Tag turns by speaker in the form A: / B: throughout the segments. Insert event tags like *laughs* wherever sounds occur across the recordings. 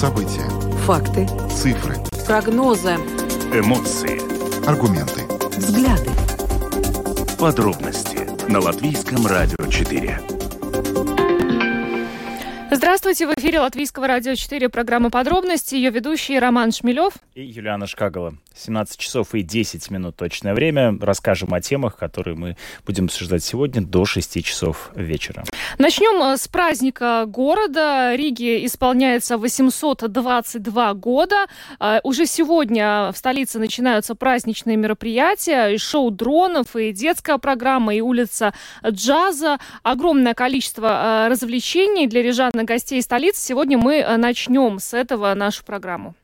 A: События.
B: Факты.
A: Цифры.
B: Прогнозы.
C: Эмоции.
A: Аргументы.
B: Взгляды.
C: Подробности на Латвийском радио 4.
D: Здравствуйте, в эфире Латвийского радио 4 программа «Подробности». Ее ведущий Роман Шмелев.
E: И Юлиана Шкагала. 17 часов и 10 минут точное время. Расскажем о темах, которые мы будем обсуждать сегодня до 6 часов вечера.
D: Начнем э, с праздника города. Риге исполняется 822 года. Э, уже сегодня в столице начинаются праздничные мероприятия. И шоу дронов, и детская программа, и улица джаза. Огромное количество э, развлечений для рижан и гостей столицы. Сегодня мы начнем с этого нашу программу.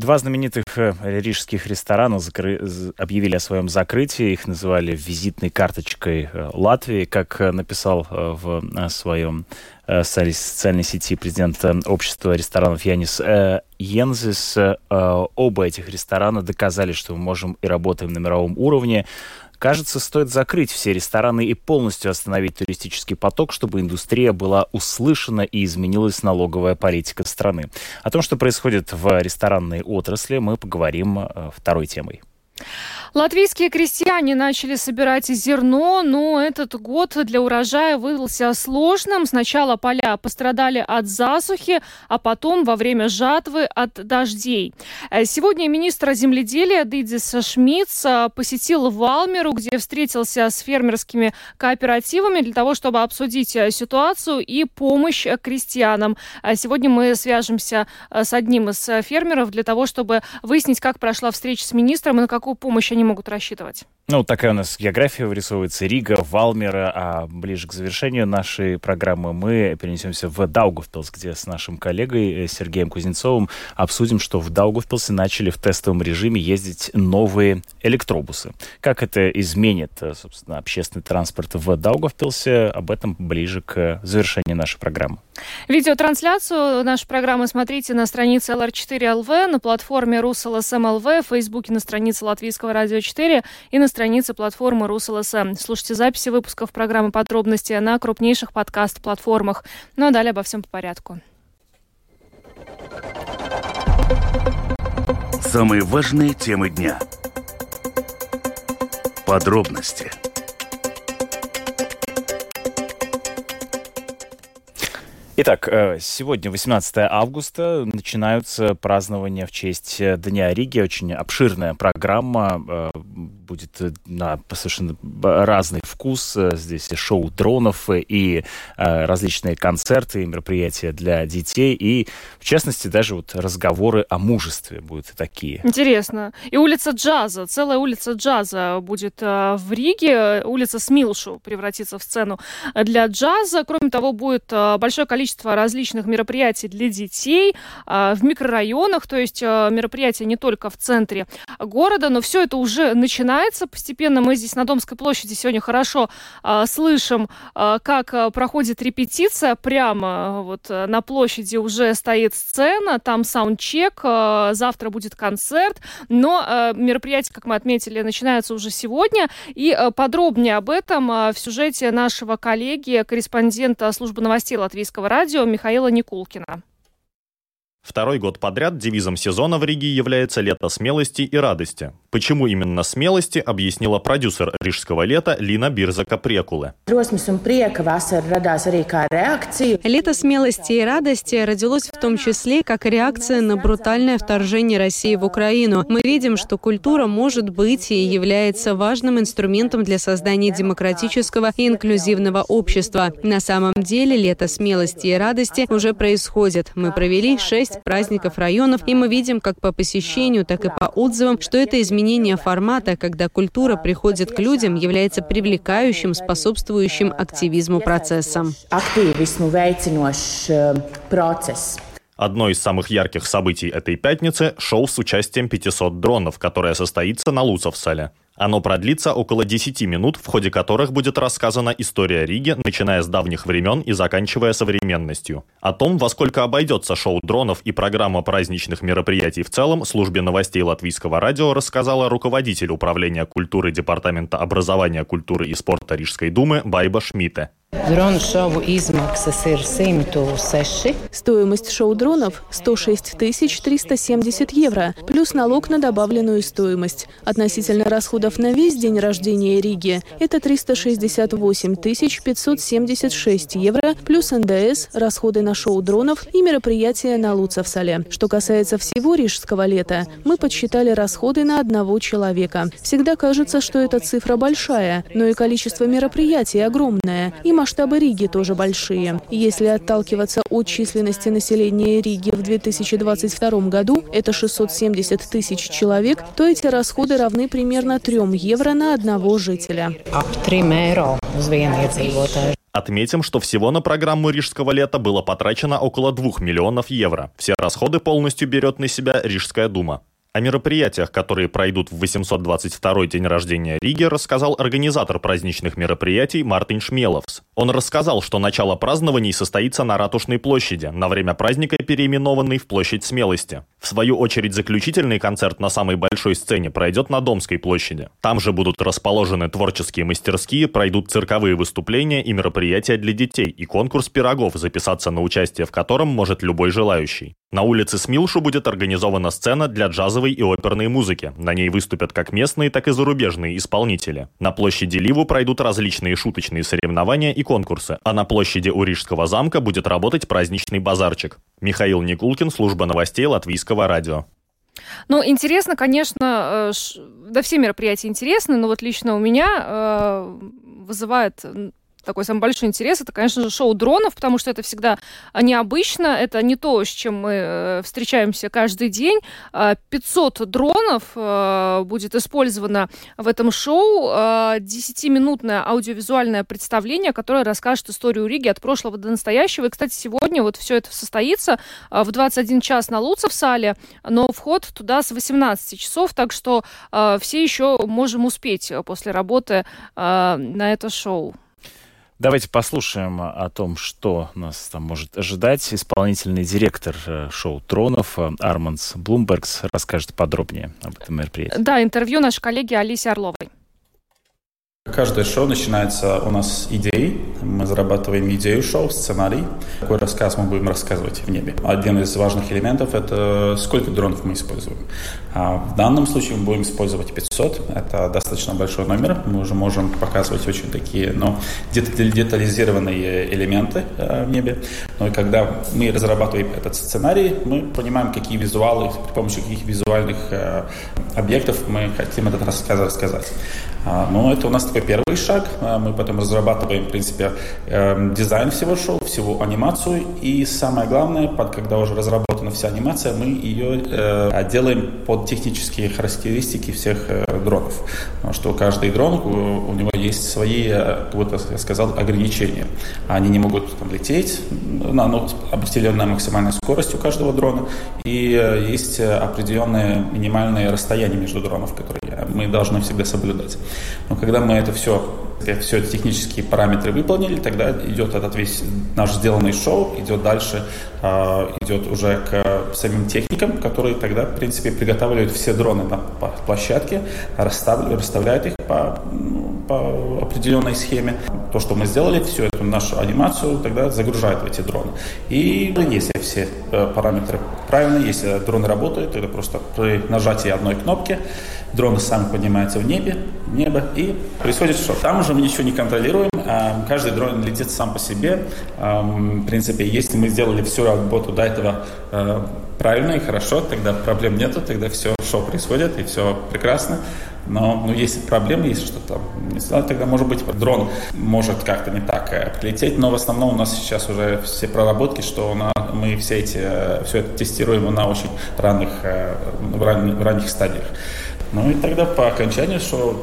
E: Два знаменитых э, рижских ресторана закры... объявили о своем закрытии. Их называли визитной карточкой э, Латвии, как э, написал в своем социальной сети президент общества ресторанов Янис Йензис. Оба этих ресторана доказали, что мы можем и работаем на мировом уровне. Кажется, стоит закрыть все рестораны и полностью остановить туристический поток, чтобы индустрия была услышана и изменилась налоговая политика страны. О том, что происходит в ресторанной отрасли, мы поговорим э, второй темой.
D: Латвийские крестьяне начали собирать зерно, но этот год для урожая выдался сложным. Сначала поля пострадали от засухи, а потом во время жатвы от дождей. Э, сегодня министр земледелия Дидис Шмидц э, посетил Валмеру, где встретился с фермерскими кооперативами для того, чтобы обсудить э, ситуацию и помощь крестьянам. Сегодня мы свяжемся с одним из фермеров для того, чтобы выяснить, как прошла встреча с министром и на какую помощь они они могут рассчитывать?
E: Ну, такая у нас география вырисовывается. Рига, Валмера, а ближе к завершению нашей программы мы перенесемся в Даугавпилс, где с нашим коллегой э, Сергеем Кузнецовым обсудим, что в Даугавпилсе начали в тестовом режиме ездить новые электробусы. Как это изменит, э, собственно, общественный транспорт в Даугавпилсе, об этом ближе к завершению нашей программы.
D: Видеотрансляцию нашей программы смотрите на странице LR4LV, на платформе RusLSM.LV, в Фейсбуке на странице Латвийского радио 4 и на странице странице платформы РусЛСМ. Слушайте записи выпусков программы «Подробности» на крупнейших подкаст-платформах. Ну а далее обо всем по порядку.
C: Самые важные темы дня. Подробности –
E: Итак, э, сегодня, 18 августа, начинаются празднования в честь э, Дня Риги. Очень обширная программа. Э, будет на совершенно разный вкус. Здесь и шоу дронов, и различные концерты, и мероприятия для детей. И, в частности, даже вот разговоры о мужестве будут такие.
D: Интересно. И улица джаза, целая улица джаза будет в Риге. Улица Смилшу превратится в сцену для джаза. Кроме того, будет большое количество количество различных мероприятий для детей а, в микрорайонах, то есть а, мероприятия не только в центре города, но все это уже начинается постепенно. Мы здесь на Домской площади сегодня хорошо а, слышим, как проходит репетиция. Прямо вот на площади уже стоит сцена, там саундчек, завтра будет концерт, но мероприятия, как мы отметили, начинаются уже сегодня. И подробнее об этом в сюжете нашего коллеги, корреспондента службы новостей Латвийского радио радио Михаила Никулкина.
F: Второй год подряд девизом сезона в Риге является «Лето смелости и радости». Почему именно смелости, объяснила продюсер рижского лета Лина Бирзака Прекулы.
G: «Лето
H: смелости и радости родилось в том числе как реакция на брутальное вторжение России в Украину. Мы видим, что культура может быть и является важным инструментом для создания демократического и инклюзивного общества. На самом деле лето смелости и радости уже происходит. Мы провели шесть праздников районов, и мы видим как по посещению, так и по отзывам, что это изменение формата, когда культура приходит к людям, является привлекающим, способствующим активизму процессом.
F: Одно из самых ярких событий этой пятницы – шоу с участием 500 дронов, которое состоится на Луцовсале. Оно продлится около 10 минут, в ходе которых будет рассказана история Риги, начиная с давних времен и заканчивая современностью. О том, во сколько обойдется шоу дронов и программа праздничных мероприятий в целом, службе новостей Латвийского радио рассказала руководитель управления культуры Департамента образования, культуры и спорта Рижской думы Байба Шмите.
A: Дрон-шоу измаксas ir 106.
G: Стоимость шоу-дронов 106 370 евро, плюс налог на добавленную стоимость. Относительно расходов на весь день рождения Риги это 368 576 евро, плюс НДС, расходы на шоу-дронов и мероприятия на Луцевсале. Что касается всего рижского лета, мы подсчитали расходы на одного человека. Всегда кажется, что эта цифра большая, но и количество мероприятий огромное, и масштабы Риги тоже большие. Если отталкиваться от численности населения Риги в 2022 году, это 670 тысяч человек, то эти расходы равны примерно 3 евро на одного жителя.
F: Отметим, что всего на программу Рижского лета было потрачено около 2 миллионов евро. Все расходы полностью берет на себя Рижская дума. О мероприятиях, которые пройдут в 822-й день рождения Риги, рассказал организатор праздничных мероприятий Мартин Шмеловс. Он рассказал, что начало празднований состоится на Ратушной площади, на время праздника переименованной в Площадь Смелости. В свою очередь заключительный концерт на самой большой сцене пройдет на Домской площади. Там же будут расположены творческие мастерские, пройдут цирковые выступления и мероприятия для детей и конкурс пирогов, записаться на участие в котором может любой желающий. На улице Смилшу будет организована сцена для джазовой и оперной музыки. На ней выступят как местные, так и зарубежные исполнители. На площади Ливу пройдут различные шуточные соревнования и конкурсы, а на площади у Рижского замка будет работать праздничный базарчик. Михаил Никулкин, служба новостей Латвийского радио.
D: Ну, интересно, конечно, э, да все мероприятия интересны, но вот лично у меня э, вызывает такой самый большой интерес, это, конечно же, шоу дронов, потому что это всегда необычно, это не то, с чем мы э, встречаемся каждый день. 500 а, дронов э, будет использовано в этом шоу, 10-минутное а, аудиовизуальное представление, которое расскажет историю Риги от прошлого до настоящего. И, кстати, сегодня вот все это состоится а, в 21 час на Луцев сале, но вход туда с 18 часов, так что все еще можем успеть после работы на это шоу.
E: Давайте послушаем о том, что нас там может ожидать. Исполнительный директор э, шоу «Тронов» Армандс Блумбергс расскажет подробнее об этом мероприятии.
D: Да, интервью нашей коллеги Алисе Орловой.
I: Каждое шоу начинается у нас идеей. Мы зарабатываем идею шоу, сценарий. Какой рассказ мы будем рассказывать в небе. Один из важных элементов – это сколько дронов мы используем. А в данном случае мы будем использовать 500. Это достаточно большой номер. Мы уже можем показывать очень такие но детализированные элементы э, в небе. Но и когда мы разрабатываем этот сценарий, мы понимаем, какие визуалы, при помощи каких визуальных э, объектов мы хотим этот рассказ рассказать. А, но это у нас такой первый шаг. А, мы потом разрабатываем, в принципе, эм, дизайн всего шоу, всего анимацию. И самое главное, когда уже разработана вся анимация, мы ее э, делаем под технические характеристики всех э, дронов. Потому что каждый дрон, у, него есть свои, э, вот я сказал, ограничения. Они не могут там, лететь на ну, определенная максимальная скорость у каждого дрона. И есть определенное минимальное расстояние между дронов, которые мы должны всегда соблюдать. Но когда мы это все все эти технические параметры выполнили, тогда идет этот весь наш сделанный шоу, идет дальше, э, идет уже к самим техникам, которые тогда, в принципе, приготавливают все дроны на площадке, расставляют, расставляют их по, по определенной схеме. То, что мы сделали, всю эту нашу анимацию тогда загружают в эти дроны. И если все э, параметры правильные, если дроны работают, тогда просто при нажатии одной кнопки дроны сами поднимаются в небе, в небо, и происходит что? Там уже мы ничего не контролируем, а каждый дрон летит сам по себе. В принципе, если мы сделали всю работу до этого э, правильно и хорошо, тогда проблем нету, тогда все шоу происходит, и все прекрасно. Но ну, если проблемы, если что-то не знаю, тогда, может быть, дрон может как-то не так э, прилететь, но в основном у нас сейчас уже все проработки, что нас, мы все эти, э, все это тестируем на очень ранних, в ранних стадиях. Ну и тогда по окончанию шоу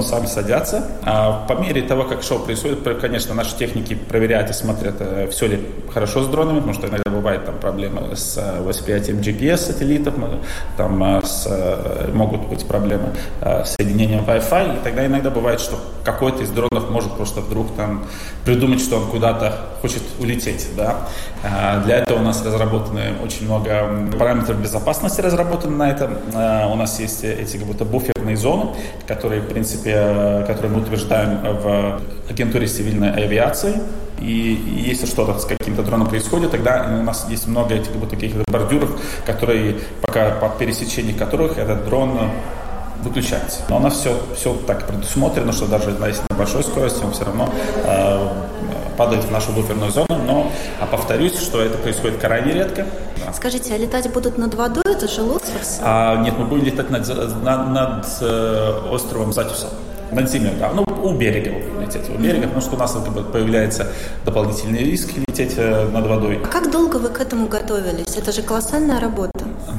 I: дроны сами садятся. А по мере того, как шоу происходит, конечно, наши техники проверяют и смотрят, э, все ли хорошо с дронами, потому что иногда бывает там проблемы с э, восприятием GPS-сателлитов, там э, с, могут быть проблемы с соединением Wi-Fi, и тогда иногда бывает, что какой-то из дронов может просто вдруг там придумать, что он куда-то хочет улететь, да. А для этого у нас разработаны очень много параметров безопасности разработаны на этом. У нас есть эти как будто буферные зоны, которые, в принципе, принципе, который мы утверждаем в агентуре цивильной авиации. И если что-то с каким-то дроном происходит, тогда у нас есть много этих вот таких бордюров, которые пока по пересечении которых этот дрон выключается. Но у нас все, все так предусмотрено, что даже если на большой скорости он все равно э, падает в нашу буферную зону. Но а повторюсь, что это происходит крайне редко.
J: Скажите, а летать будут над водой? Это же Лосфорс?
I: А, нет, мы будем летать над, над, над э, островом Затюса. Над землей, да. Ну, у берега будем лететь. У берега, потому что у нас появляется дополнительный риск лететь э, над водой.
J: А как долго вы к этому готовились? Это же колоссальная работа.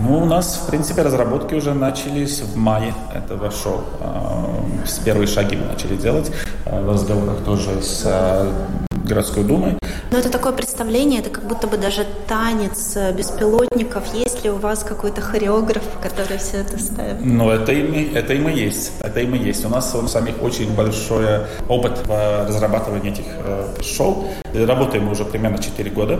I: Ну, у нас, в принципе, разработки уже начались в мае этого шоу. А, первые шаги мы начали делать а, в разговорах тоже с а, городской думой.
J: Но это такое представление, это как будто бы даже танец беспилотников. Есть ли у вас какой-то хореограф, который все это ставит?
I: Ну, это и, это и мы есть. Это и мы есть. У нас у самих очень большой опыт в разрабатывании этих э, шоу. Работаем мы уже примерно 4 года.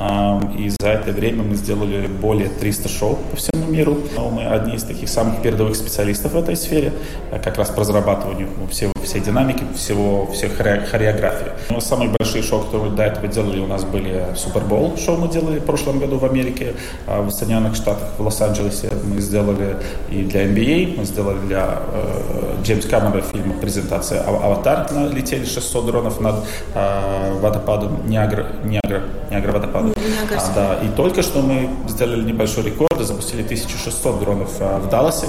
I: Э, и за это время мы сделали более 300 шоу по всему миру. Мы одни из таких самых передовых специалистов в этой сфере, э, как раз по разрабатыванию всего, всей динамики, всего, всей хореографии. Но самые большие шоу, которые до этого делали, у нас были Супербол шоу мы делали в прошлом году в Америке, а в Соединенных Штатах, в Лос-Анджелесе мы сделали и для NBA, мы сделали для э, Джеймс Камерона фильма презентация «Аватар», летели 600 дронов над э, водопадом Ниагра, Ниагра, Ниагра водопадом. А, да, и только что мы сделали небольшой рекорд и запустили 1600 дронов э, в Далласе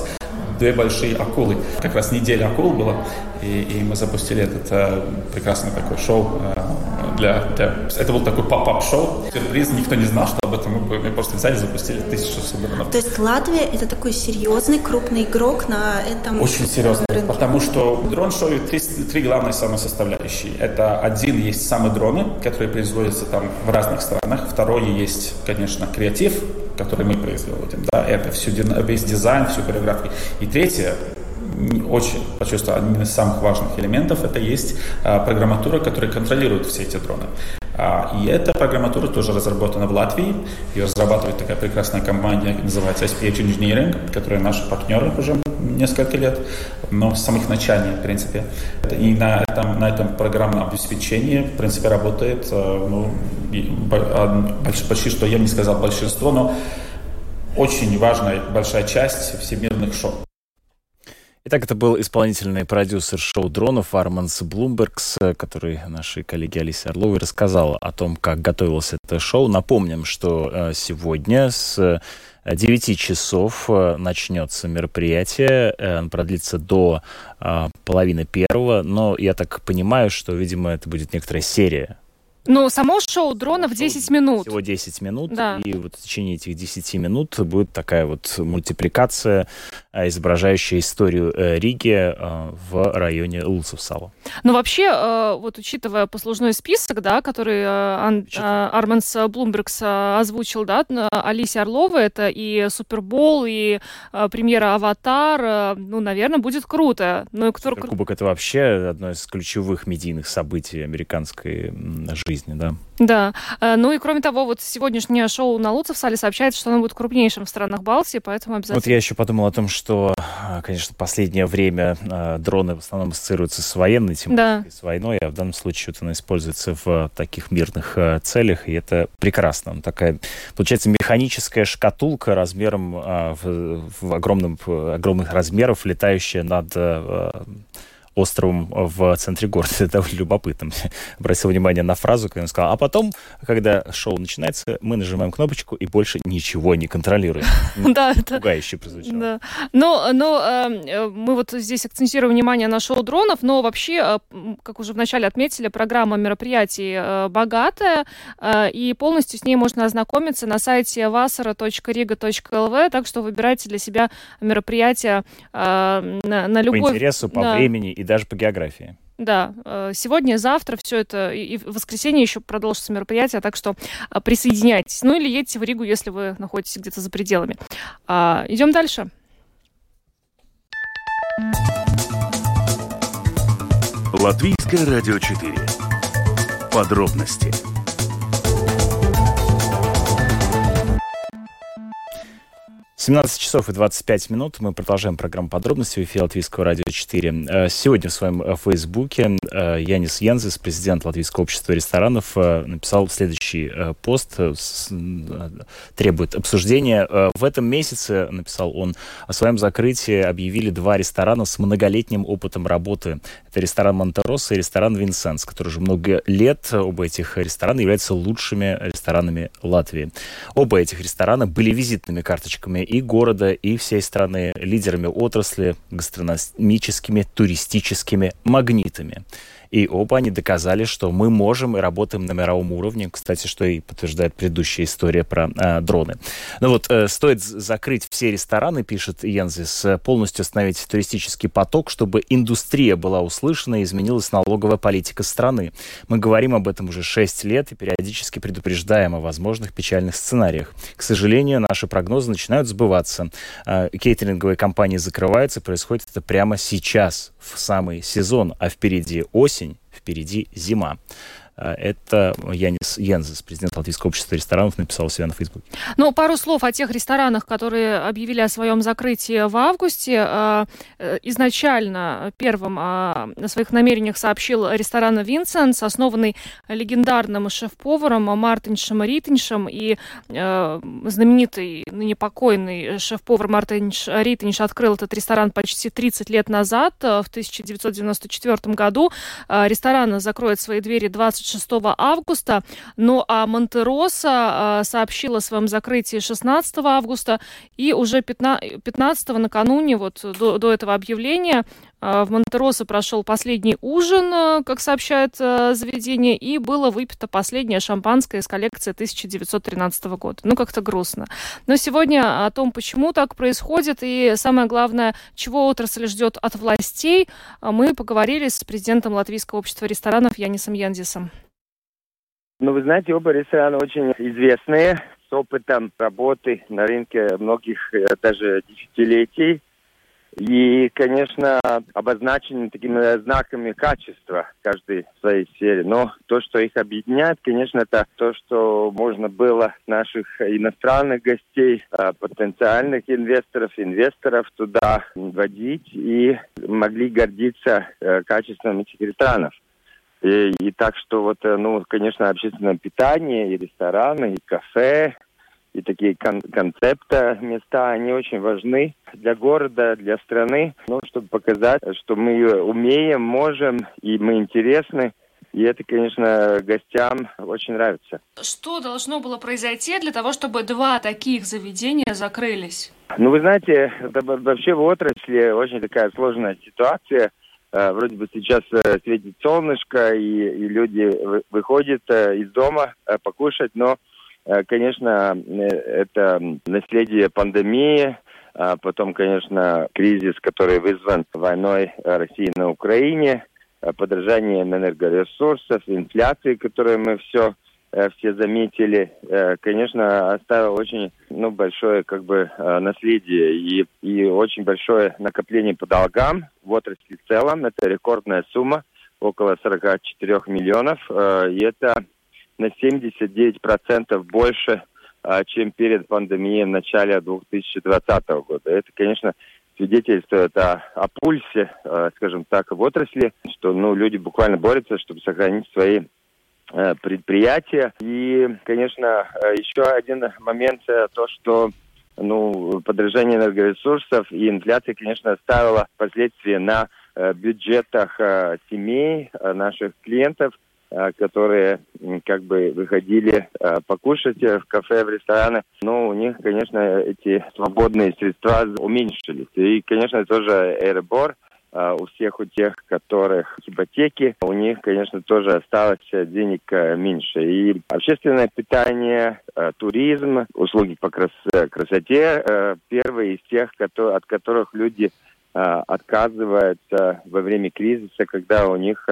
I: две большие акулы. Как раз неделя акул была, и, и мы запустили этот э, прекрасный такой шоу э, для, для... Это был такой поп-ап-шоу. Сюрприз, никто не знал, что об этом мы. Мы просто взяли, запустили 1600 дронов.
J: То есть Латвия это такой серьезный, крупный игрок на этом
I: Очень серьезный, рынке. потому что дрон-шоу три, три главные самые составляющие. Это один есть самые дроны, которые производятся там в разных странах. Второе есть, конечно, креатив, который мы производим. Да, это всю, весь дизайн, всю хореографию. И третье, очень почувствовал, один из самых важных элементов, это есть а, программатура, которая контролирует все эти дроны. А, и эта программатура тоже разработана в Латвии. Ее разрабатывает такая прекрасная компания, называется SPH Engineering, которая наши партнеры уже несколько лет, но с самых началей, в принципе. И на этом, на этом программном обеспечении, в принципе, работает ну, почти что, я не сказал большинство, но очень важная большая часть всемирных шоу.
E: Итак, это был исполнительный продюсер шоу дронов Арманс Блумбергс, который нашей коллеге Алисе Орловой рассказал о том, как готовилось это шоу. Напомним, что э, сегодня с 9 часов э, начнется мероприятие, э, продлится до половины первого, но я так понимаю, что, видимо, это будет некоторая серия
D: ну, само шоу дронов 10 минут.
E: Всего 10 минут.
D: Да.
E: И вот в течение этих 10 минут будет такая вот мультипликация, а, изображающая историю э, Риги а, в районе Луцевсала.
D: Ну, вообще, э, вот учитывая послужной список, да, который э, Арманс Блумбергс озвучил, да, Алисе Орлова, это и Супербол, и премьера «Аватар», ну, наверное, будет круто.
E: Ну, и кто... Кубок — это вообще одно из ключевых медийных событий американской жизни жизни, да.
D: Да. Э, ну и кроме того, вот сегодняшнее шоу на Луцевсале сообщает, что оно будет крупнейшим в странах Балтии, поэтому обязательно...
E: Вот я еще подумал о том, что, э, конечно, в последнее время э, дроны в основном ассоциируются с военной тематикой, да. с войной, а в данном случае вот она используется в таких мирных целях, и это прекрасно. Такая, получается, механическая шкатулка размером в, в огромном, огромных размеров, летающая над островом в центре города. *laughs* Это довольно любопытно. Обратил внимание на фразу, когда он сказал, а потом, когда шоу начинается, мы нажимаем кнопочку и больше ничего не контролируем. *laughs*
D: Да, это...
E: Пугающе прозвучало.
D: Но, но э, мы вот здесь акцентируем внимание на шоу дронов, но вообще, э, как уже вначале отметили, программа мероприятий э, богатая, и полностью с ней можно ознакомиться на сайте vasara.riga.lv, так что выбирайте для себя мероприятие на, любой...
E: По интересу, по времени и даже по географии.
D: Да, э, сегодня, завтра все это, и в воскресенье еще продолжится мероприятие, так что э, присоединяйтесь. Ну или едьте в Ригу, если вы находитесь где-то за пределами. А, идем дальше.
C: Латвийское радио 4. Подробности
E: 17 часов и 25 минут. Мы продолжаем программу подробности в эфире Латвийского радио 4. Э, сегодня в своем э, фейсбуке э, Янис Янзис, президент Латвийского общества ресторанов, написал следующий пост, требует обсуждения. В этом месяце, написал он, о своем закрытии объявили два ресторана с многолетним опытом работы. Это ресторан Монтероса и ресторан Винсенс, который уже много лет, оба этих ресторана являются лучшими ресторанами Латвии. Оба этих ресторана были визитными карточками и города, и всей страны, лидерами отрасли, гастрономическими, туристическими магнитами. И оба они доказали, что мы можем и работаем на мировом уровне. Кстати, что и подтверждает предыдущая история про э, дроны. Ну вот, э, стоит закрыть все рестораны, пишет Янзис, полностью остановить туристический поток, чтобы индустрия была услышана и изменилась налоговая политика страны. Мы говорим об этом уже 6 лет и периодически предупреждаем о возможных печальных сценариях. К сожалению, наши прогнозы начинают сбываться. Э, кейтеринговые компании закрываются, происходит это прямо сейчас, в самый сезон, а впереди осень впереди зима. Э, это Янис Янзес, президент Латвийского общества ресторанов, написал у себя на Фейсбуке.
D: Ну, пару слов о тех ресторанах, которые объявили о своем закрытии в августе. Э, э, изначально первым о своих намерениях сообщил ресторан «Винсенс», основанный легендарным шеф-поваром Мартиншем Ритиншем и знаменитый, ныне покойный шеф-повар Мартинш Ритинш открыл этот ресторан почти 30 лет назад, в 1994 году. Ресторан закроет свои двери 20 26 августа. Ну а Монтероса э, сообщила о своем закрытии 16 августа. И уже 15, 15 накануне, вот до, до этого объявления, в Монтероса прошел последний ужин, э, как сообщает заведение, и было выпито последнее шампанское из коллекции 1913 года. Ну, как-то грустно. Но сегодня о том, почему так происходит, и самое главное, чего отрасль ждет от властей, мы поговорили с президентом Латвийского общества ресторанов Янисом Янзисом.
K: Ну, вы знаете, оба ресторана очень известные, с опытом работы на рынке многих э, даже десятилетий. И, конечно, обозначены такими знаками качества каждой своей сфере. Но то, что их объединяет, конечно, это то, что можно было наших иностранных гостей, э, потенциальных инвесторов, инвесторов туда водить и могли гордиться э, качеством этих ресторанов. И, и так что вот, э, ну, конечно, общественное питание, и рестораны, и кафе, и такие кон концепты, места, они очень важны для города, для страны, ну, чтобы показать, что мы умеем, можем, и мы интересны. И это, конечно, гостям очень нравится.
D: Что должно было произойти для того, чтобы два таких заведения закрылись?
K: Ну, вы знаете, вообще в отрасли очень такая сложная ситуация – Э, вроде бы сейчас э, светит солнышко, и, и люди выходят э, из дома покушать, но, конечно, это наследие пандемии, а потом, конечно, кризис, который вызван войной России на Украине, подражанием энергоресурсов, инфляции, которую мы все Э, все заметили, э, конечно, оставил очень ну, большое как бы э, наследие и, и очень большое накопление по долгам в отрасли в целом. Это рекордная сумма, около 44 миллионов. И это на 79% больше, чем перед пандемией в начале 2020 года. Это, конечно, свидетельствует о, о пульсе, скажем так, в отрасли, что ну, люди буквально борются, чтобы сохранить свои Э, предприятия. И, конечно, э, еще один момент, э, то, что ну, подражание энергоресурсов и инфляция, конечно, оставила последствия на бюджетах семей, наших клиентов, которые как бы выходили покушать в кафе, в рестораны. Но у них, конечно, эти свободные средства уменьшились. И, конечно, тоже Airbor а, у всех у тех, которых ипотеки, у них, конечно, тоже осталось денег э, меньше. И общественное питание, э, туризм, услуги по крас красоте э, первые из тех, от которых люди отказываются во время кризиса, когда у них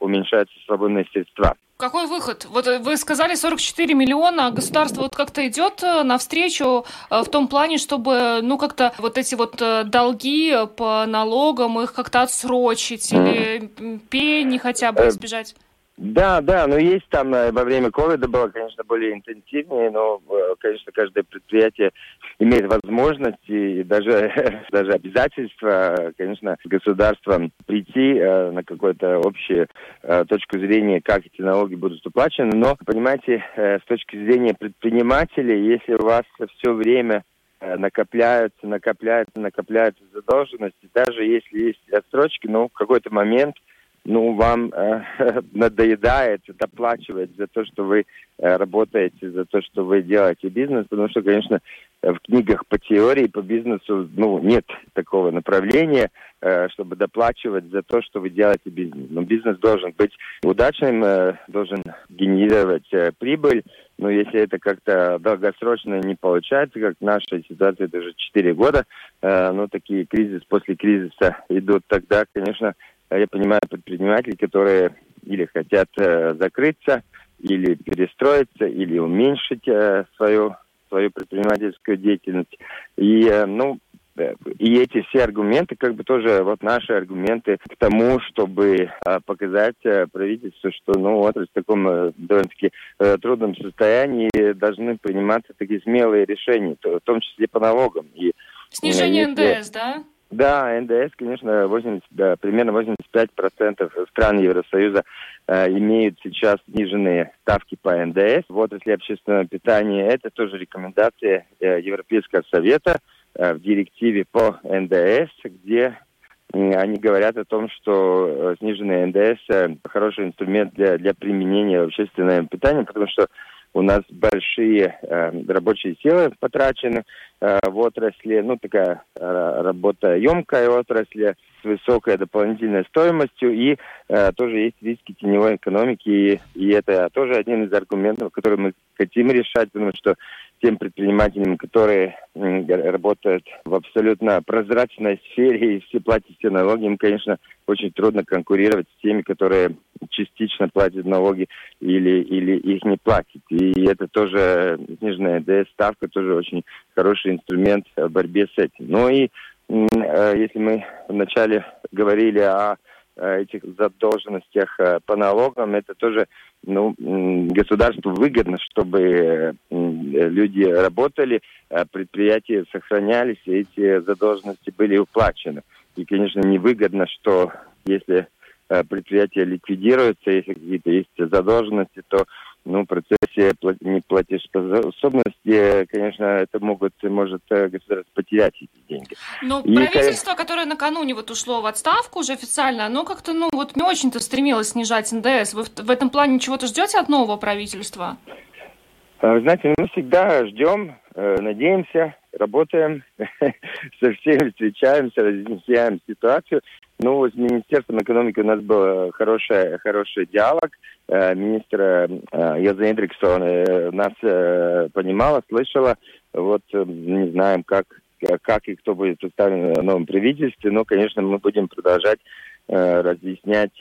K: уменьшаются свободные средства.
D: Какой выход? Вот э, вы сказали 44 миллиона, а государство вот как-то идет э, навстречу э, в том плане, чтобы, ну, как-то вот эти вот долги по налогам их как-то отсрочить или пени хотя бы избежать?
K: Да, да, но есть там э, во время ковида было, конечно, более интенсивнее, но, э, конечно, каждое предприятие имеет возможность и даже, *laughs* даже обязательство, конечно, с государством прийти э, на какую-то общую точку зрения, как эти налоги будут уплачены. Но, понимаете, с точки зрения предпринимателей, если у вас все время накопляются, накопляются, накопляются задолженности, даже если есть отсрочки, но в какой-то момент – ну, вам э, *laughs* надоедает доплачивать за то, что вы э, работаете, за то, что вы делаете бизнес, потому что, конечно, в книгах по теории, по бизнесу, ну, нет такого направления, э, чтобы доплачивать за то, что вы делаете бизнес. Но бизнес должен быть удачным, э, должен генерировать э, прибыль, но если это как-то долгосрочно не получается, как в нашей ситуации, уже 4 года, э, ну, такие кризис после кризиса идут, тогда, конечно, я понимаю предпринимателей, которые или хотят э, закрыться, или перестроиться, или уменьшить э, свою, свою предпринимательскую деятельность. И, э, ну, э, и эти все аргументы, как бы тоже вот наши аргументы к тому, чтобы э, показать э, правительству, что ну вот в таком довольно-таки трудном состоянии должны приниматься такие смелые решения, в том числе по налогам. И,
D: Снижение если... НДС, да?
K: Да, НДС, конечно, 80, да, примерно 85% стран Евросоюза э, имеют сейчас сниженные ставки по НДС. В отрасли общественного питания это тоже рекомендация э, Европейского совета э, в директиве по НДС, где они говорят о том, что э, сниженный НДС э, хороший инструмент для, для применения в общественном питании, потому что у нас большие э, рабочие силы потрачены э, в отрасли, ну такая э, работа емкая отрасль с высокой дополнительной стоимостью и э, тоже есть риски теневой экономики. И, и это тоже один из аргументов, который мы хотим решать, потому что тем предпринимателям, которые работают в абсолютно прозрачной сфере и все платят все налоги, им, конечно, очень трудно конкурировать с теми, которые частично платят налоги или, или их не платят. И это тоже сниженная НДС-ставка, тоже очень хороший инструмент в борьбе с этим. Ну и э, если мы вначале говорили о Э, этих задолженностях э, по налогам, это тоже ну, государству выгодно, чтобы люди работали, предприятия сохранялись, и эти задолженности были уплачены. И, конечно, невыгодно, что если э, предприятия ликвидируются, если какие-то есть задолженности, то ну, в процессе неплатежеспособности, конечно, это могут, может э, государство потерять эти деньги.
D: Но И, правительство, которое накануне вот ушло в отставку уже официально, оно как-то, ну, вот не очень-то стремилось снижать НДС. Вы в, этом плане чего-то ждете от нового правительства?
K: Вы знаете, мы всегда ждем, э, надеемся, работаем, *laughs* со всеми встречаемся, разъясняем ситуацию. Ну, с Министерством экономики у нас был хороший, хороший диалог. Э, министр э, Яза Эндриксон э, нас понимала, слышала. Вот не знаем, как, как и кто будет представлен в новом правительстве, но, конечно, мы будем продолжать разъяснять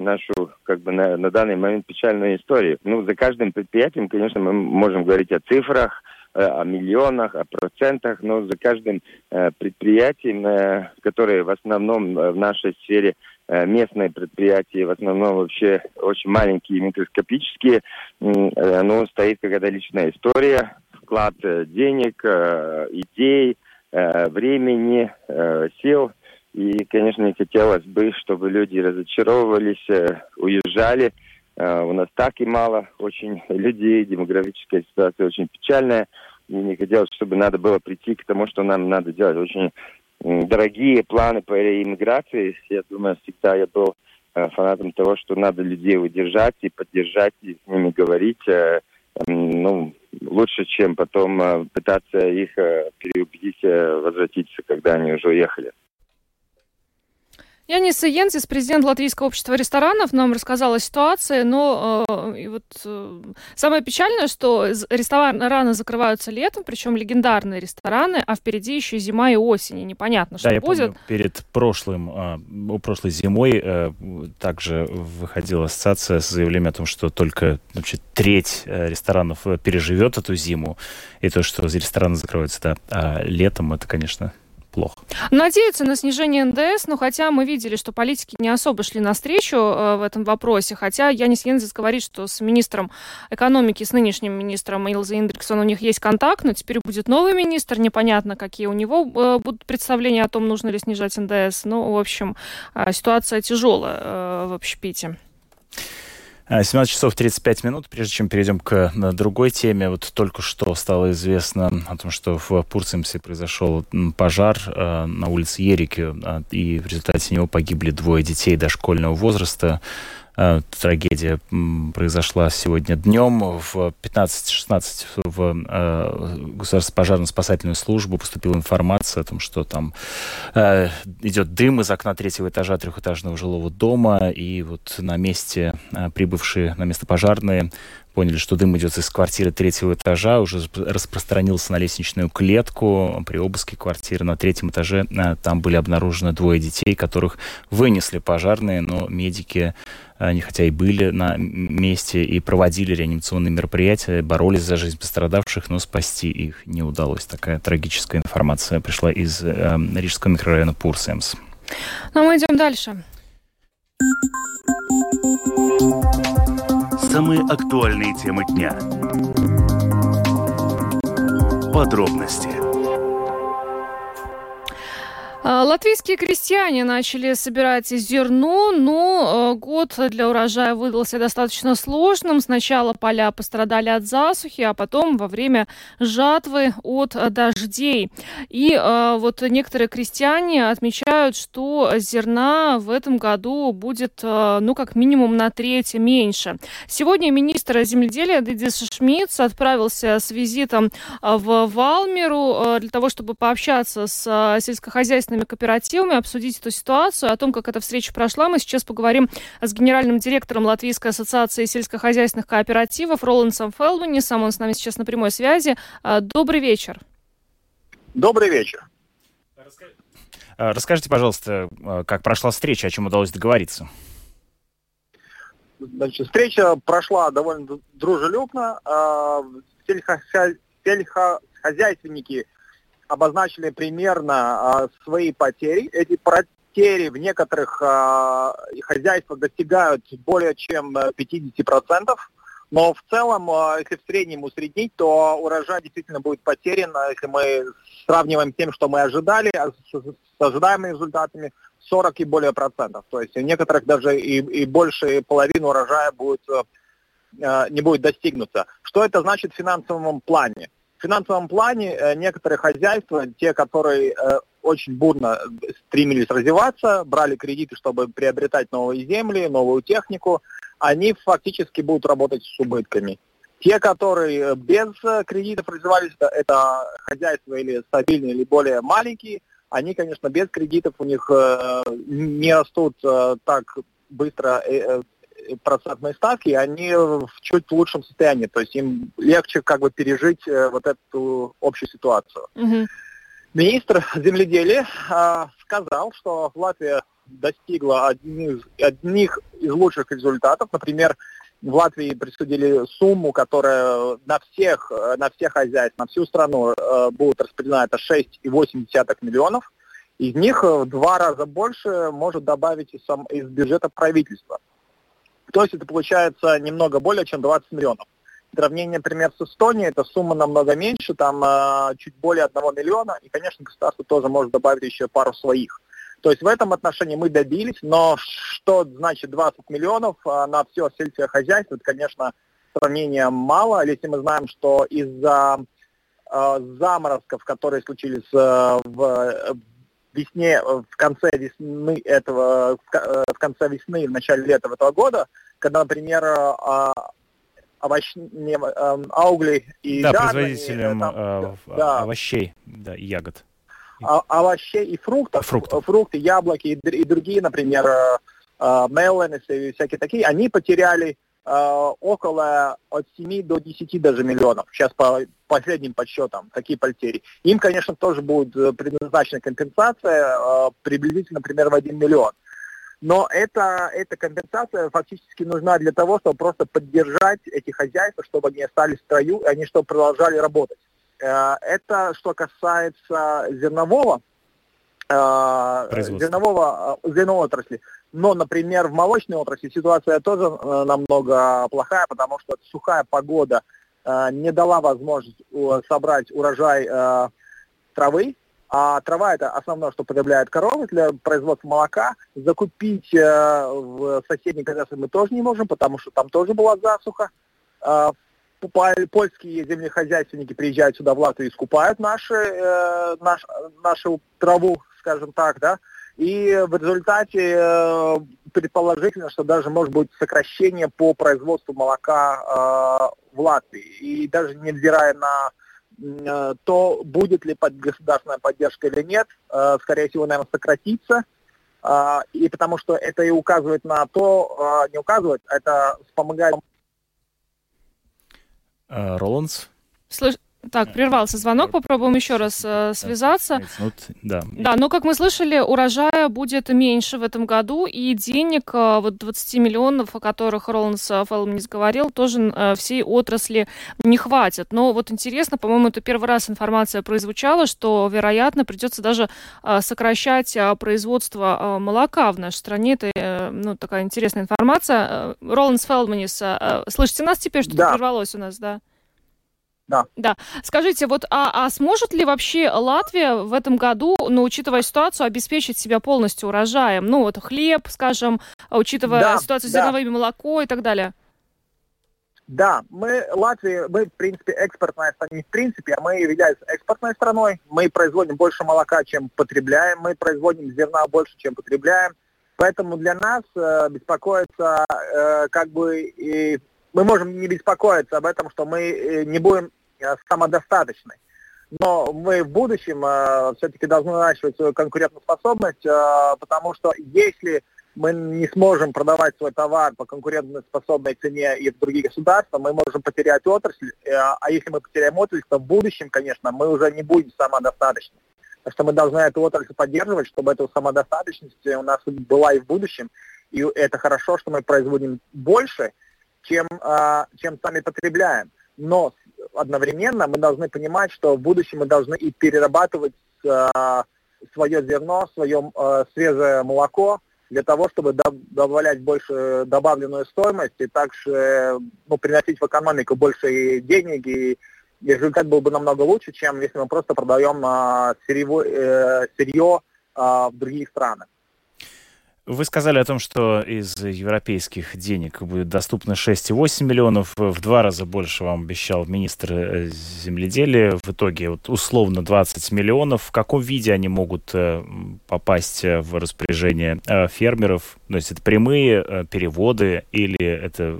K: нашу, как бы, на, на данный момент печальную историю. Ну, за каждым предприятием, конечно, мы можем говорить о цифрах, Э, о миллионах, о процентах, но за каждым э, предприятием, э, которые в основном в нашей сфере местные предприятия, в основном вообще очень маленькие, микроскопические, ну, стоит какая-то личная история, вклад денег, идей, времени, сил. И, конечно, не хотелось бы, чтобы люди разочаровывались, уезжали, Э, у нас так и мало очень *laughs* людей, демографическая ситуация очень печальная. И не хотелось, чтобы надо было прийти к тому, что нам надо делать. Очень дорогие планы по иммиграции. Я думаю, всегда я был э, фанатом того, что надо людей удержать и поддержать, и с ними говорить. Э, ну, лучше, чем потом пытаться их переубедить возвратиться, когда они уже уехали.
D: Янис Йенсис, президент Латвийского общества ресторанов, нам рассказал о ситуации, но э, и вот э, самое печальное, что рестораны закрываются летом, причем легендарные рестораны, а впереди еще зима и осень, и непонятно, что
E: да,
D: будет.
E: Я помню, перед прошлым, э, прошлой зимой э, также выходила ассоциация с заявлением о том, что только значит, треть э, ресторанов э, переживет эту зиму, и то, что рестораны закроются да, а летом, это, конечно, плохо.
D: Надеются на снижение НДС, но хотя мы видели, что политики не особо шли навстречу э, в этом вопросе, хотя Янис Янзис говорит, что с министром экономики, с нынешним министром Илза Индриксон у них есть контакт, но теперь будет новый министр, непонятно, какие у него э, будут представления о том, нужно ли снижать НДС. Ну, в общем, э, ситуация тяжелая э, в общепите.
E: 17 часов 35 минут. Прежде чем перейдем к другой теме, вот только что стало известно о том, что в Пурцемсе произошел пожар э, на улице Ерики, э, и в результате него погибли двое детей дошкольного возраста. Э, трагедия произошла сегодня днем. В 15-16 в э, Государственную пожарно-спасательную службу поступила информация о том, что там э, идет дым из окна третьего этажа трехэтажного жилого дома. И вот на месте прибывшие на место пожарные поняли, что дым идет из квартиры третьего этажа, уже распространился на лестничную клетку. При обыске квартиры на третьем этаже там были обнаружены двое детей, которых вынесли пожарные, но медики они хотя и были на месте и проводили реанимационные мероприятия, боролись за жизнь пострадавших, но спасти их не удалось. Такая трагическая информация пришла из э, Рижского микрорайона Пурсемс.
D: Ну, а мы идем дальше.
C: Самые актуальные темы дня. Подробности
D: латвийские крестьяне начали собирать зерно, но э, год для урожая выдался достаточно сложным. Сначала поля пострадали от засухи, а потом во время жатвы от дождей. И э, вот некоторые крестьяне отмечают, что зерна в этом году будет, ну, как минимум на треть меньше. Сегодня министр земледелия Дедис Шмидц отправился с визитом в Валмеру для того, чтобы пообщаться с сельскохозяйственными местными кооперативами, обсудить эту ситуацию. О том, как эта встреча прошла, мы сейчас поговорим с генеральным директором Латвийской ассоциации сельскохозяйственных кооперативов Роландсом Фелдманисом. Он с нами сейчас на прямой связи. А, добрый вечер.
L: Добрый вечер.
E: А, расскажите, пожалуйста, а, как прошла встреча, о чем удалось договориться?
L: Значит, встреча прошла довольно дружелюбно. Сельскохозяйственники обозначили примерно а, свои потери. Эти потери в некоторых а, хозяйствах достигают более чем 50%. Но в целом, а, если в среднем усреднить, то урожай действительно будет потерян, если мы сравниваем с тем, что мы ожидали, с, ожидаемыми результатами 40 и более процентов. То есть у некоторых даже и, и больше половины урожая будет, не будет достигнуться. Что это значит в финансовом плане? В финансовом плане э, некоторые хозяйства, те, которые э, очень бурно стремились развиваться, брали кредиты, чтобы приобретать новые земли, новую технику, они фактически будут работать с убытками. Те, которые без кредитов развивались, это хозяйства или стабильные, или более маленькие, они, конечно, без кредитов у них э, не растут так быстро процентные ставки, они в чуть лучшем состоянии. То есть им легче как бы пережить э, вот эту общую ситуацию. Угу. Министр земледелия э, сказал, что Латвия достигла одних, одних из лучших результатов. Например, в Латвии присудили сумму, которая на всех, на всех хозяйств, на всю страну э, будет распределена, это 6,8 миллионов. Из них в два раза больше может добавить из, сам, из бюджета правительства. То есть это получается немного более чем 20 миллионов. Сравнение, например, с Эстонией, эта сумма намного меньше, там э, чуть более 1 миллиона, и, конечно, государство тоже может добавить еще пару своих. То есть в этом отношении мы добились, но что значит 20 миллионов э, на все сельское хозяйство, это, конечно, сравнение мало, если мы знаем, что из-за э, заморозков, которые случились э, в весне, э, в конце весны этого, в э, конце весны, в начале лета этого года, когда, например, э, а, овощ... не, аугли и
E: да, дарвани, производителям там, э, да, овощей да, и ягод.
L: А, овощей и фруктов, фруктов. фрукты, яблоки и, и другие, например, мелоны и всякие такие, они потеряли около от 7 до 10 даже миллионов, сейчас по последним подсчетам, такие потери. Им, конечно, тоже будет э, предназначена компенсация, э, приблизительно, например, в 1 миллион. Но это, эта компенсация фактически нужна для того, чтобы просто поддержать эти хозяйства, чтобы они остались в строю, и они чтобы продолжали работать. Это что касается зернового зернового, зерновой отрасли. Но, например, в молочной отрасли ситуация тоже намного плохая, потому что сухая погода не дала возможность собрать урожай травы, а трава это основное, что потребляет коровы для производства молока. Закупить э, в соседней государстве мы тоже не можем, потому что там тоже была засуха. Э, польские землехозяйственники приезжают сюда в Латвию и скупают наши, э, наш, нашу траву, скажем так, да. И в результате э, предположительно, что даже может быть сокращение по производству молока э, в Латвии. И даже невзирая на Э, то будет ли под государственная поддержка или нет, скорее всего, наверное, сократится. Э, и потому что это и указывает на то, не указывает, а это помогает.
E: Роландс?
D: Слышь, так, прервался звонок, попробуем еще раз э, связаться.
E: Вот, да.
D: да, но, как мы слышали, урожая будет меньше в этом году, и денег, э, вот 20 миллионов, о которых Роланс э, Фелмнис говорил, тоже э, всей отрасли не хватит. Но вот интересно, по-моему, это первый раз информация прозвучала, что, вероятно, придется даже э, сокращать э, производство э, молока в нашей стране. Это, э, ну, такая интересная информация. Э, Роланс Фелмнис, э, слышите нас теперь, что-то да. прервалось у нас, да?
L: Да.
D: Да. Скажите, вот, а, а сможет ли вообще Латвия в этом году, ну, учитывая ситуацию, обеспечить себя полностью урожаем? Ну, вот хлеб, скажем, учитывая да, ситуацию с да. зерновыми, молоко и так далее.
L: Да, мы, Латвия, мы, в принципе, экспортная страна, не в принципе, а мы являемся экспортной страной. Мы производим больше молока, чем потребляем, мы производим зерна больше, чем потребляем. Поэтому для нас э, беспокоиться, э, как бы, и мы можем не беспокоиться об этом, что мы э, не будем э, самодостаточны. Но мы в будущем э, все-таки должны наращивать свою конкурентоспособность, э, потому что если мы не сможем продавать свой товар по конкурентоспособной цене и в другие государства, мы можем потерять отрасль, э, а если мы потеряем отрасль, то в будущем, конечно, мы уже не будем самодостаточны. Так что мы должны эту отрасль поддерживать, чтобы эта самодостаточность у нас была и в будущем. И это хорошо, что мы производим больше, чем, а, чем сами потребляем. Но одновременно мы должны понимать, что в будущем мы должны и перерабатывать а, свое зерно, свое а, свежее молоко, для того, чтобы добавлять больше добавленную стоимость и также ну, приносить в экономику больше денег, и, результат был бы намного лучше, чем если мы просто продаем сырье, э, сырье в другие страны.
E: Вы сказали о том, что из европейских денег будет доступно 6,8 миллионов. В два раза больше вам обещал министр э, земледелия. В итоге вот условно 20 миллионов. В каком виде они могут э, попасть э, в распоряжение фермеров? То есть это прямые переводы или это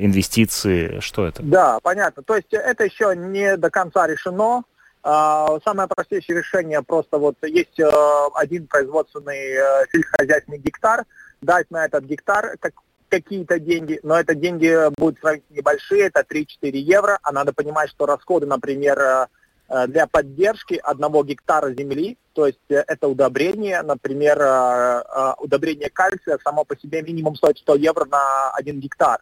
E: инвестиции? Что это?
L: Да, понятно. То есть это еще не до конца решено. А, самое простейшее решение просто вот есть э, один производственный э, сельскохозяйственный гектар, дать на этот гектар как, какие-то деньги, но это деньги будут сравнительно небольшие, это 3-4 евро, а надо понимать, что расходы, например, э, для поддержки одного гектара земли, то есть это удобрение, например, удобрение кальция само по себе минимум стоит 100 евро на один гектар.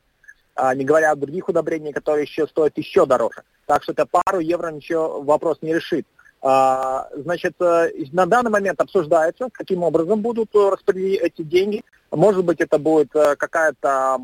L: А, не говоря о других удобрениях, которые еще стоят еще дороже. Так что это пару евро ничего вопрос не решит. А, значит, э, на данный момент обсуждается, каким образом будут распределить эти деньги. Может быть, это будет э, какая-то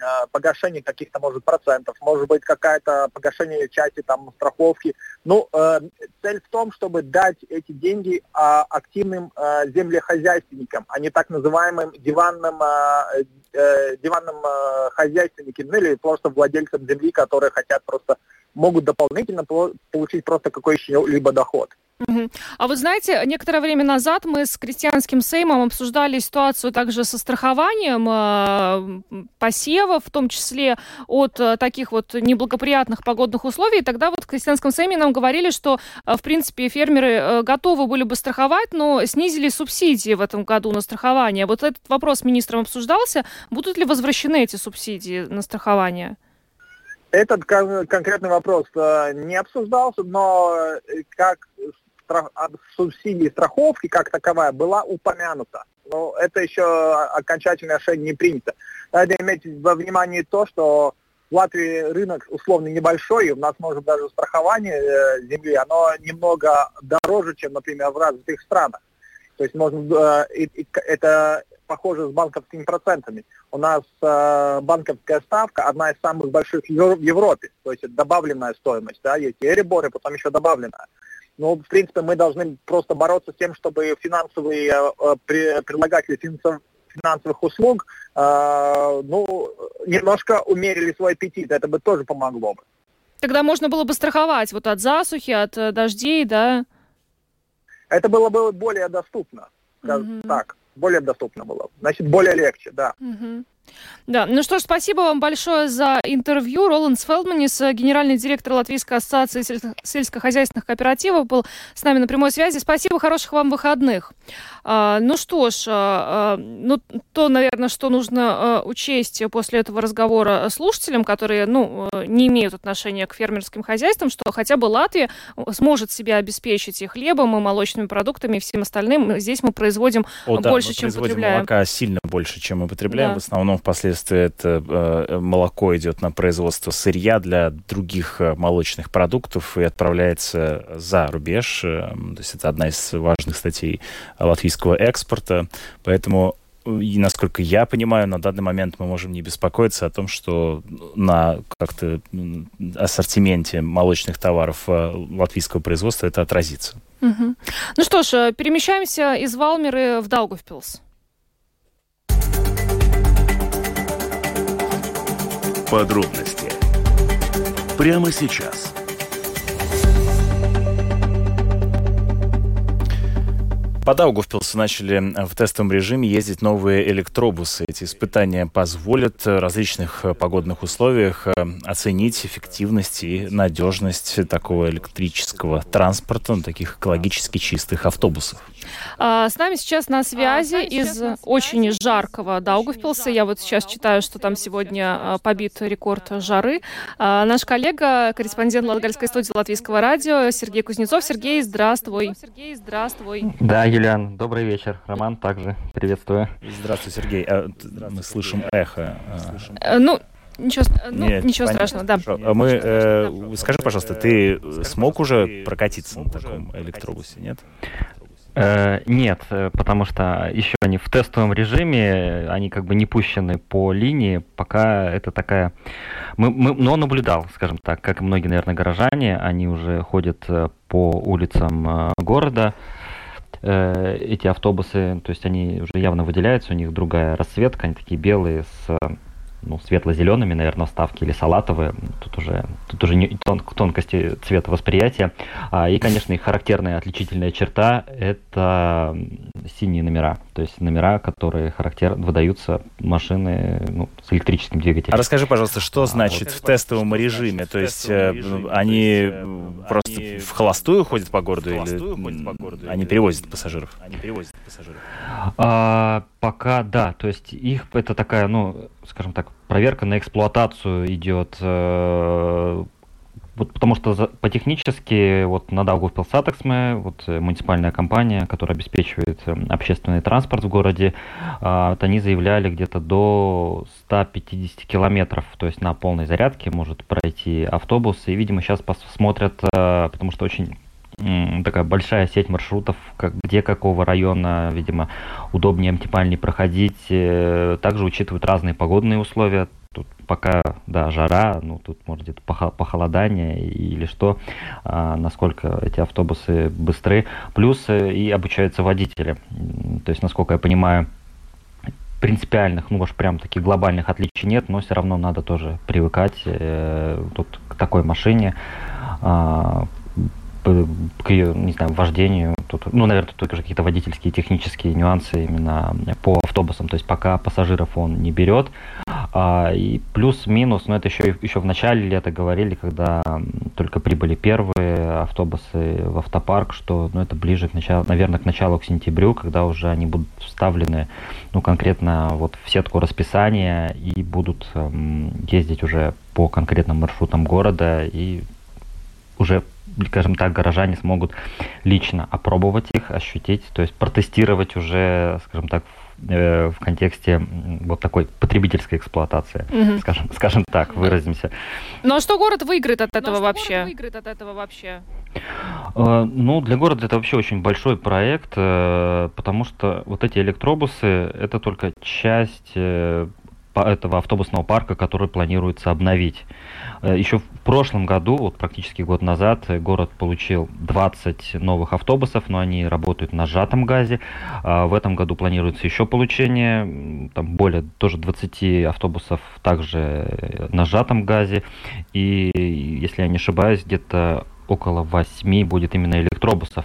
L: Э, погашение каких-то, может, процентов, может быть, какая-то погашение части там страховки. Ну, э, цель в том, чтобы дать эти деньги э, активным э, землехозяйственникам, а не так называемым диванным, э, э, диванным э, хозяйственникам, ну или просто владельцам земли, которые хотят просто, могут дополнительно получить просто какой-либо доход.
D: А вы знаете, некоторое время назад мы с крестьянским сеймом обсуждали ситуацию также со страхованием э, посевов, в том числе от э, таких вот неблагоприятных погодных условий. Тогда вот в крестьянском сейме нам говорили, что, э, в принципе, фермеры готовы были бы страховать, но снизили субсидии в этом году на страхование. Вот этот вопрос министром обсуждался. Будут ли возвращены эти субсидии на страхование?
L: Этот кон- конкретный вопрос э, не обсуждался, но э, как субсидии страховки как таковая была упомянута. Но это еще окончательное решение не принято. Надо иметь во внимание то, что в Латвии рынок условно небольшой, и у нас может даже страхование э, земли, оно немного дороже, чем, например, в развитых странах. То есть можно, это похоже с банковскими процентами. У нас банковская ставка одна из самых больших в Европе, то есть это добавленная стоимость, да, есть и реборы, потом еще добавленная. Ну, в принципе, мы должны просто бороться с тем, чтобы финансовые э, при, предлагатели финансов, финансовых услуг, э, ну, немножко умерили свой аппетит. Это бы тоже помогло бы.
D: Тогда можно было бы страховать вот от засухи, от э, дождей, да?
L: Это было бы более доступно, mm-hmm. так, более доступно было. Значит, более легче, да.
D: Да, ну что ж, спасибо вам большое за интервью. Роланд Фелдманис, генеральный директор Латвийской ассоциации сельскохозяйственных кооперативов, был с нами на прямой связи. Спасибо, хороших вам выходных. А, ну что ж, а, а, ну то, наверное, что нужно учесть после этого разговора слушателям, которые, ну, не имеют отношения к фермерским хозяйствам, что хотя бы Латвия сможет себя обеспечить и хлебом, и молочными продуктами, и всем остальным. Здесь мы производим О, больше,
E: да,
D: чем
E: потребляем. молока сильно больше, чем мы потребляем. Да. В основном впоследствии это э, молоко идет на производство сырья для других э, молочных продуктов и отправляется за рубеж. Э, то есть это одна из важных статей латвийского экспорта. Поэтому и насколько я понимаю, на данный момент мы можем не беспокоиться о том, что на как-то ассортименте молочных товаров латвийского производства это отразится.
D: Угу. Ну что ж, перемещаемся из Валмеры в Даугавпилс.
C: Подробности прямо сейчас.
E: По Даугавпилсу начали в тестовом режиме ездить новые электробусы. Эти испытания позволят в различных погодных условиях э, оценить эффективность и надежность такого электрического транспорта, таких экологически чистых автобусов.
D: А, с нами сейчас на связи а, из сейчас очень связи. жаркого Даугавпилса. Я вот сейчас читаю, что там сегодня а, побит рекорд жары. А, наш коллега, корреспондент Латгальской студии Латвийского радио Сергей Кузнецов. Сергей, здравствуй.
M: Сергей, здравствуй. Да, Юлиан, добрый вечер. Роман также приветствую.
E: Здравствуй, Сергей. А, мы слышим эхо.
D: А... Ну, Ничего, ну, Нет, ничего страшного, да.
E: А мы, э, скажи, пожалуйста, ты смог уже прокатиться на таком электробусе, нет?
M: Э, нет, э, потому что еще они в тестовом режиме, они как бы не пущены по линии, пока это такая... Мы, мы, но наблюдал, скажем так, как и многие, наверное, горожане, они уже ходят э, по улицам города, эти автобусы, то есть они уже явно выделяются, у них другая расцветка, они такие белые с ну, светло-зелеными, наверное, вставки или салатовые. Тут уже, тут уже не тон, тонкости цвета восприятия. А, и, конечно, их характерная отличительная черта – это синие номера. То есть номера, которые характер... выдаются машины ну, с электрическим двигателем.
E: А расскажи, пожалуйста, что а, значит вот. в тестовом режиме? То есть э, они просто в холостую ходят по городу или они перевозят пассажиров? Они перевозят пассажиров.
M: А, пока да, то есть их это такая, ну, скажем так, проверка на эксплуатацию идет, э, вот потому что за, по технически вот на Даугавпилсатексме, вот э, муниципальная компания, которая обеспечивает э, общественный транспорт в городе, э, вот они заявляли где-то до 150 километров, то есть на полной зарядке может пройти автобус, и, видимо, сейчас посмотрят, э, потому что очень такая большая сеть маршрутов, как, где какого района, видимо, удобнее, оптимальнее проходить. Э, также учитывают разные погодные условия. Тут пока, да, жара, ну, тут, может, где-то похолодание или что, а, насколько эти автобусы быстры. Плюс э, и обучаются водители. То есть, насколько я понимаю, принципиальных, ну, уж прям таких глобальных отличий нет, но все равно надо тоже привыкать э, тут к такой машине. Э, к ее, не знаю, вождению. Тут, ну, наверное, тут только какие-то водительские технические нюансы именно по автобусам. То есть пока пассажиров он не берет. А, и плюс-минус, но это еще, еще в начале лета говорили, когда только прибыли первые автобусы в автопарк, что ну, это ближе к началу, наверное, к началу, к сентябрю, когда уже они будут вставлены, ну, конкретно вот в сетку расписания и будут эм, ездить уже по конкретным маршрутам города и уже скажем так, горожане смогут лично опробовать их, ощутить, то есть протестировать уже, скажем так, э, в контексте вот такой потребительской эксплуатации, угу. скажем, *laughs* скажем так, выразимся.
D: Ну а что город выиграет от этого Но вообще? Выиграет от этого вообще?
M: Э, ну, для города это вообще очень большой проект, э, потому что вот эти электробусы – это только часть э, этого автобусного парка, который планируется обновить. Еще в прошлом году, вот практически год назад, город получил 20 новых автобусов, но они работают на сжатом газе. А в этом году планируется еще получение, там более тоже 20 автобусов также на сжатом газе. И, если я не ошибаюсь, где-то около 8 будет именно электробусов.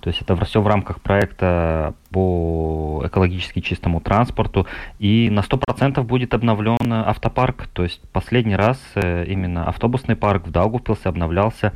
M: То есть это все в рамках проекта по экологически чистому транспорту. И на 100% будет обновлен автопарк. То есть последний раз э, именно автобусный парк в Даугавпилсе обновлялся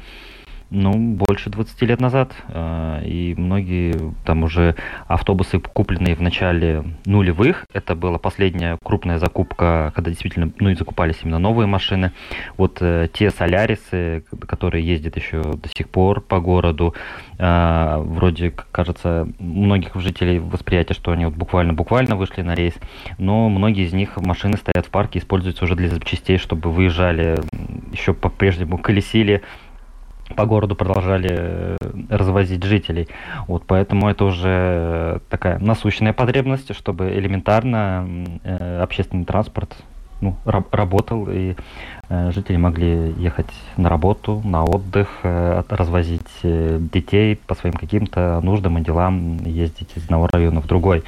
M: ну, больше 20 лет назад. Э, и многие там уже автобусы, купленные в начале нулевых, это была последняя крупная закупка, когда действительно, ну и закупались именно новые машины. Вот э, те Солярисы, которые ездят еще до сих пор по городу, э, вроде, кажется, многих жителей восприятие, что они вот буквально-буквально вышли на рейс, но многие из них машины стоят в парке, используются уже для запчастей, чтобы выезжали, еще по-прежнему колесили по городу продолжали э, развозить жителей. Вот поэтому это уже такая насущная потребность, чтобы элементарно э, общественный транспорт ну, раб- работал, и э, жители могли ехать на работу, на отдых, э, развозить э, детей по своим каким-то нуждам и делам, ездить из одного района в другой.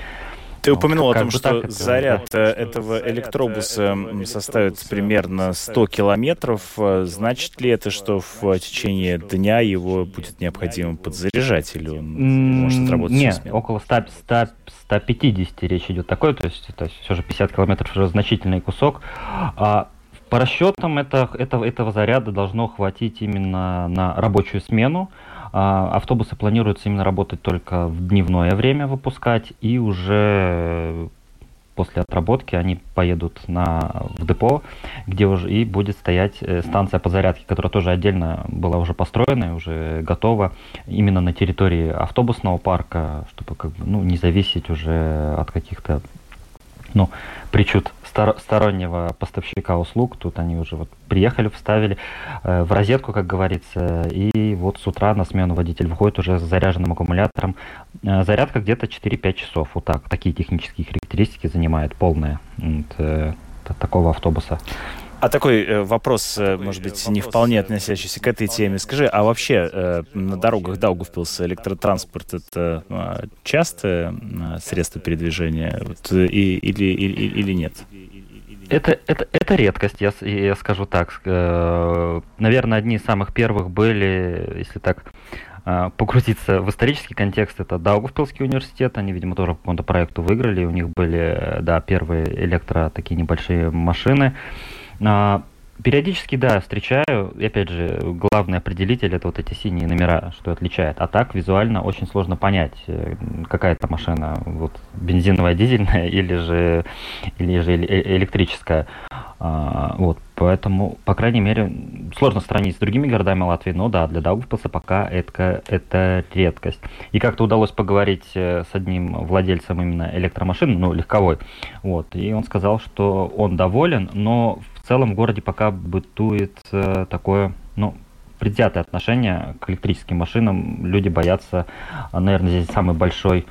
E: Ты упомянул о том, что заряд э, этого электробуса составит примерно 100 километров. Э, значит ли это, что в течение дня его будет необходимо подзаряжать, или он может работать
M: Нет, около 100, 100, 150 речь идет такой, то есть это все же 50 километров уже значительный кусок. А по расчетам это, это, этого заряда должно хватить именно на рабочую смену. А, автобусы планируется именно работать только в дневное время выпускать, и уже после отработки они поедут на, в депо, где уже и будет стоять э, станция по зарядке, которая тоже отдельно была уже построена и уже готова именно на территории автобусного парка, чтобы как бы, ну, не зависеть уже от каких-то ну, причуд стор- стороннего поставщика услуг. Тут они уже вот приехали, вставили э, в розетку, как говорится, и вот с утра на смену водитель выходит уже с заряженным аккумулятором. Э, зарядка где-то 4-5 часов. Вот так. Такие технические характеристики занимает полная вот, э, такого автобуса.
E: А такой э, вопрос, э, может быть, не вполне относящийся к этой теме. Скажи, а вообще э, на дорогах Даугавпилса электротранспорт это э, частое э, средство передвижения вот, и, или, или, или нет?
M: Это, это, это редкость, я, я скажу так. Э, наверное, одни из самых первых были, если так э, погрузиться в исторический контекст, это Даугавпилский университет, они, видимо, тоже по какому-то проекту выиграли, у них были, да, первые электро такие небольшие машины, а, периодически, да, встречаю. И опять же, главный определитель это вот эти синие номера, что отличает. А так визуально очень сложно понять, э, какая это машина, вот бензиновая, дизельная или же, или же электрическая. А, вот, поэтому, по крайней мере, сложно сравнить с другими городами Латвии, но да, для Даугавпилса пока это, это редкость. И как-то удалось поговорить э, с одним владельцем именно электромашин, ну, легковой, вот, и он сказал, что он доволен, но в целом в городе пока бытует э, такое, ну, предвзятое отношение к электрическим машинам. Люди боятся, наверное, здесь самый большой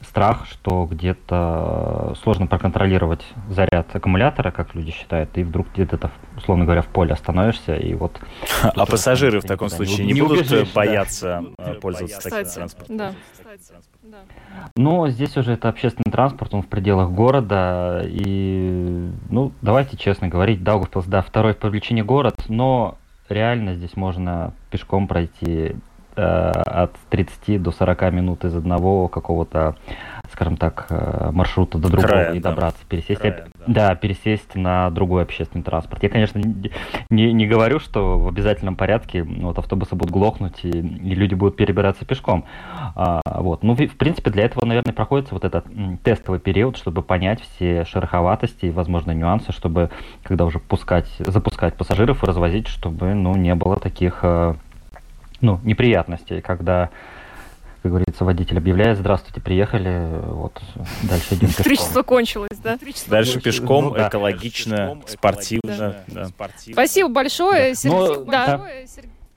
M: страх, что где-то сложно проконтролировать заряд аккумулятора, как люди считают, и вдруг где-то, условно говоря, в поле остановишься, и вот... *laughs*
E: А пассажиры в таком случае не, не будут убежишь, бояться да. пользоваться
D: Кстати,
E: таким транспортом?
D: Да.
M: Но здесь уже это общественный транспорт, он в пределах города, и, ну, давайте честно говорить, Даугавпилс, да, второй по величине город, но реально здесь можно пешком пройти Э, от 30 до 40 минут из одного какого-то, скажем так, э, маршрута до другого Края, и добраться, да. пересесть, Края, да. да, пересесть на другой общественный транспорт. Я, конечно, не, не говорю, что в обязательном порядке вот автобусы будут глохнуть и, и люди будут перебираться пешком. А, вот. Ну, в принципе, для этого, наверное, проходится вот этот тестовый период, чтобы понять все шероховатости и возможные нюансы, чтобы, когда уже пускать, запускать пассажиров и развозить, чтобы, ну, не было таких э, ну, неприятностей, когда как говорится, водитель объявляет, здравствуйте, приехали, вот, дальше идем пешком.
D: Электричество кончилось, да?
E: Дальше пешком, ну, экологично, спортивно. Да.
D: Да. Спасибо большое, Сергей. Ну, да.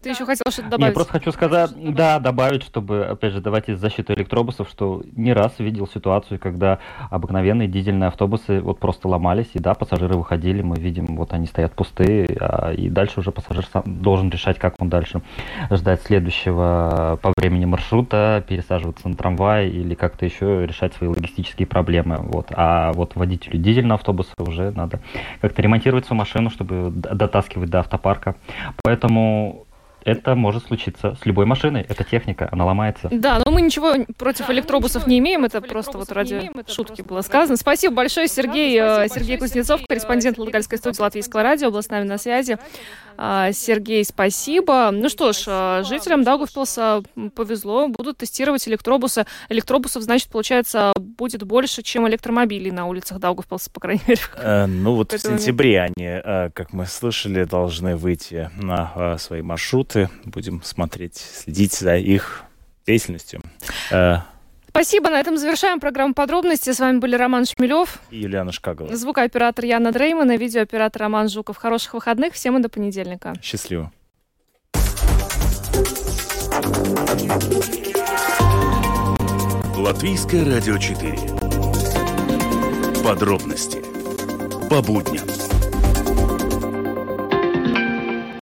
D: Ты еще хотел что-то добавить?
M: Я просто хочу сказать, да, добавить, чтобы, опять же, давайте защиту электробусов, что не раз видел ситуацию, когда обыкновенные дизельные автобусы вот просто ломались, и да, пассажиры выходили, мы видим, вот они стоят пустые, а, и дальше уже пассажир сам должен решать, как он дальше ждать следующего по времени маршрута, пересаживаться на трамвай или как-то еще решать свои логистические проблемы. Вот. А вот водителю дизельного автобуса уже надо как-то ремонтировать свою машину, чтобы дотаскивать до автопарка. Поэтому это может случиться с любой машиной. Это техника, она ломается.
D: Да, но мы ничего против электробусов не имеем. Это просто вот ради шутки было сказано. Спасибо большое, Сергей. Э, Сергей Кузнецов, корреспондент Латгальской студии Латвийского радио, был с нами на связи. А, Сергей, спасибо. Ну что ж, э, жителям Даугавпилса повезло, будут тестировать электробусы. Электробусов, значит, получается, будет больше, чем электромобилей на улицах Даугавпилса, по крайней мере.
E: Э, ну вот в сентябре они, как мы слышали, должны выйти на свои маршруты работы. Будем смотреть, следить за их деятельностью.
D: Э, Спасибо. На этом завершаем программу подробности. С вами были Роман Шмелев
E: и Юлиана Шкагова.
D: Звукооператор Яна Дрейман и видеооператор Роман Жуков. Хороших выходных. Всем и до понедельника.
E: Счастливо.
C: Латвийское радио 4. Подробности по будням.